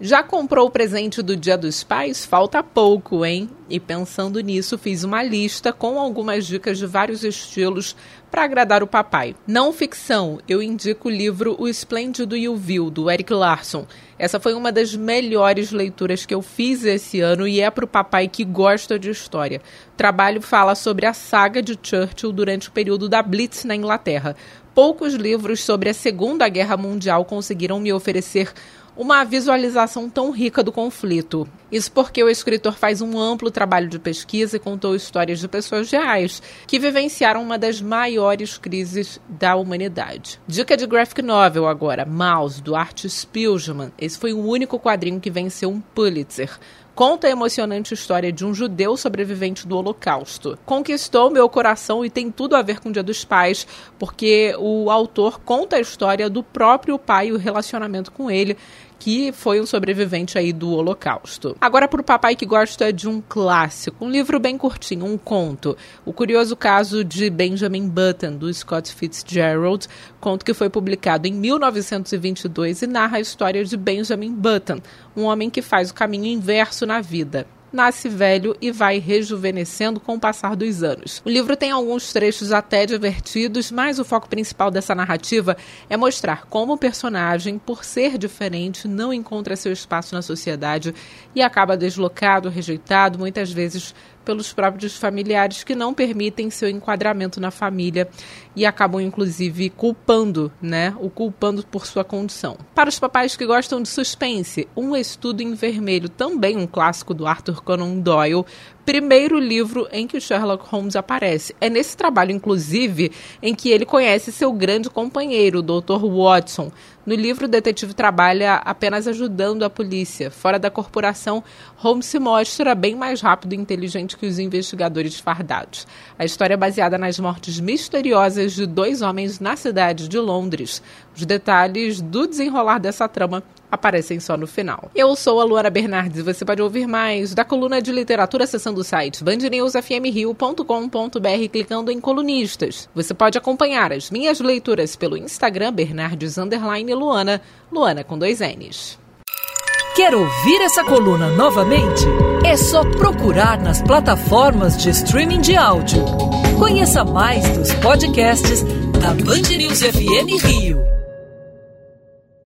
Já comprou o presente do Dia dos Pais? Falta pouco, hein? E pensando nisso, fiz uma lista com algumas dicas de vários estilos para agradar o papai. Não ficção, eu indico o livro O Esplêndido e o Vil, do Eric Larson. Essa foi uma das melhores leituras que eu fiz esse ano e é para o papai que gosta de história. O trabalho fala sobre a saga de Churchill durante o período da Blitz na Inglaterra. Poucos livros sobre a Segunda Guerra Mundial conseguiram me oferecer uma visualização tão rica do conflito. Isso porque o escritor faz um amplo trabalho de pesquisa e contou histórias de pessoas reais que vivenciaram uma das maiores crises da humanidade. Dica de graphic novel agora, Mouse, do Art Spiegelman. Esse foi o único quadrinho que venceu um Pulitzer conta a emocionante história de um judeu sobrevivente do Holocausto. Conquistou meu coração e tem tudo a ver com o Dia dos Pais, porque o autor conta a história do próprio pai e o relacionamento com ele que foi um sobrevivente aí do Holocausto. Agora para o papai que gosta de um clássico, um livro bem curtinho, um conto. O curioso caso de Benjamin Button, do Scott Fitzgerald, conto que foi publicado em 1922 e narra a história de Benjamin Button, um homem que faz o caminho inverso na vida nasce velho e vai rejuvenescendo com o passar dos anos. O livro tem alguns trechos até divertidos, mas o foco principal dessa narrativa é mostrar como o personagem, por ser diferente, não encontra seu espaço na sociedade e acaba deslocado, rejeitado, muitas vezes pelos próprios familiares que não permitem seu enquadramento na família e acabam inclusive culpando, né, o culpando por sua condição. Para os papais que gostam de suspense, Um Estudo em Vermelho, também um clássico do Arthur Conan Doyle, primeiro livro em que Sherlock Holmes aparece. É nesse trabalho, inclusive, em que ele conhece seu grande companheiro, o Dr. Watson. No livro, o detetive trabalha apenas ajudando a polícia. Fora da corporação, Holmes se mostra bem mais rápido e inteligente que os investigadores fardados. A história é baseada nas mortes misteriosas de dois homens na cidade de Londres. Os detalhes do desenrolar dessa trama aparecem só no final. Eu sou a Luana Bernardes e você pode ouvir mais da coluna de literatura acessando o site bandnewsfmrio.com.br clicando em colunistas. Você pode acompanhar as minhas leituras pelo Instagram Bernardes Luana, Luana com dois N's. Quer ouvir essa coluna novamente? É só procurar nas plataformas de streaming de áudio. Conheça mais dos podcasts da Band News FM Rio.